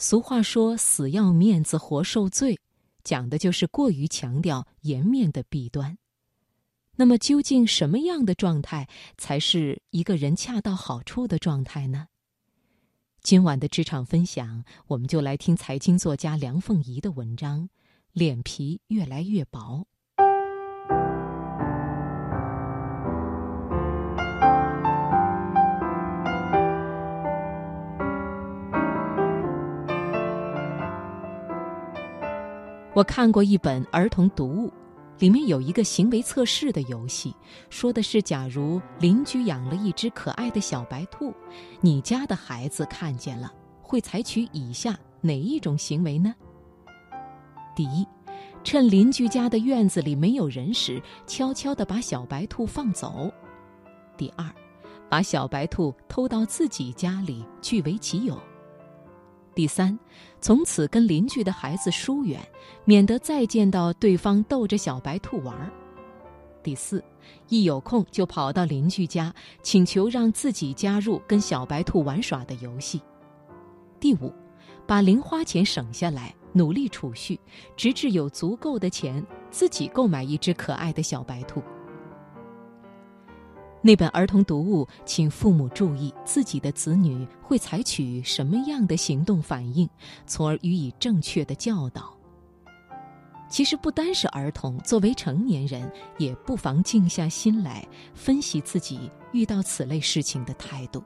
俗话说“死要面子活受罪”，讲的就是过于强调颜面的弊端。那么，究竟什么样的状态才是一个人恰到好处的状态呢？今晚的职场分享，我们就来听财经作家梁凤仪的文章《脸皮越来越薄》。我看过一本儿童读物，里面有一个行为测试的游戏，说的是：假如邻居养了一只可爱的小白兔，你家的孩子看见了，会采取以下哪一种行为呢？第一，趁邻居家的院子里没有人时，悄悄地把小白兔放走；第二，把小白兔偷到自己家里据为己有。第三，从此跟邻居的孩子疏远，免得再见到对方逗着小白兔玩儿。第四，一有空就跑到邻居家，请求让自己加入跟小白兔玩耍的游戏。第五，把零花钱省下来，努力储蓄，直至有足够的钱自己购买一只可爱的小白兔。那本儿童读物，请父母注意自己的子女会采取什么样的行动反应，从而予以正确的教导。其实不单是儿童，作为成年人，也不妨静下心来分析自己遇到此类事情的态度。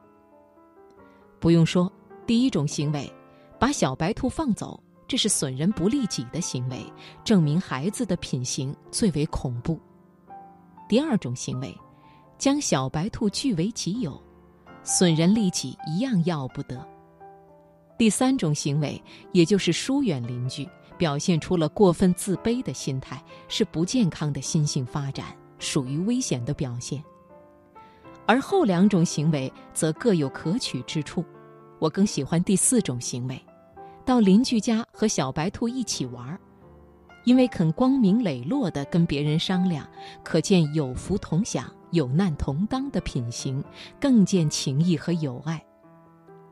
不用说，第一种行为，把小白兔放走，这是损人不利己的行为，证明孩子的品行最为恐怖。第二种行为。将小白兔据为己有，损人利己一样要不得。第三种行为，也就是疏远邻居，表现出了过分自卑的心态，是不健康的心性发展，属于危险的表现。而后两种行为则各有可取之处，我更喜欢第四种行为，到邻居家和小白兔一起玩儿。因为肯光明磊落地跟别人商量，可见有福同享、有难同当的品行，更见情谊和友爱。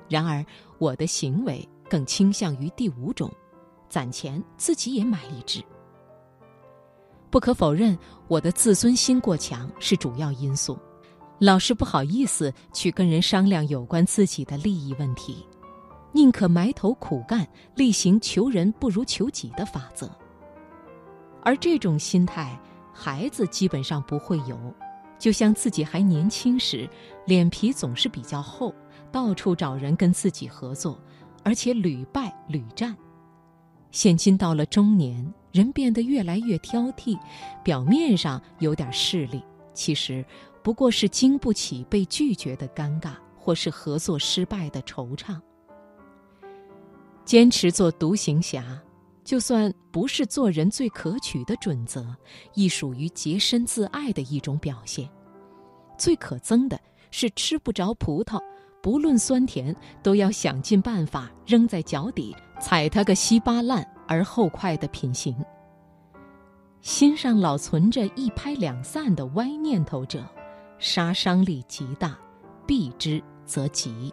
然而，我的行为更倾向于第五种，攒钱自己也买一只。不可否认，我的自尊心过强是主要因素，老是不好意思去跟人商量有关自己的利益问题，宁可埋头苦干，厉行求人不如求己的法则。而这种心态，孩子基本上不会有。就像自己还年轻时，脸皮总是比较厚，到处找人跟自己合作，而且屡败屡战。现今到了中年，人变得越来越挑剔，表面上有点势利，其实不过是经不起被拒绝的尴尬，或是合作失败的惆怅。坚持做独行侠。就算不是做人最可取的准则，亦属于洁身自爱的一种表现。最可憎的是吃不着葡萄，不论酸甜，都要想尽办法扔在脚底，踩它个稀巴烂而后快的品行。心上老存着一拍两散的歪念头者，杀伤力极大，避之则吉。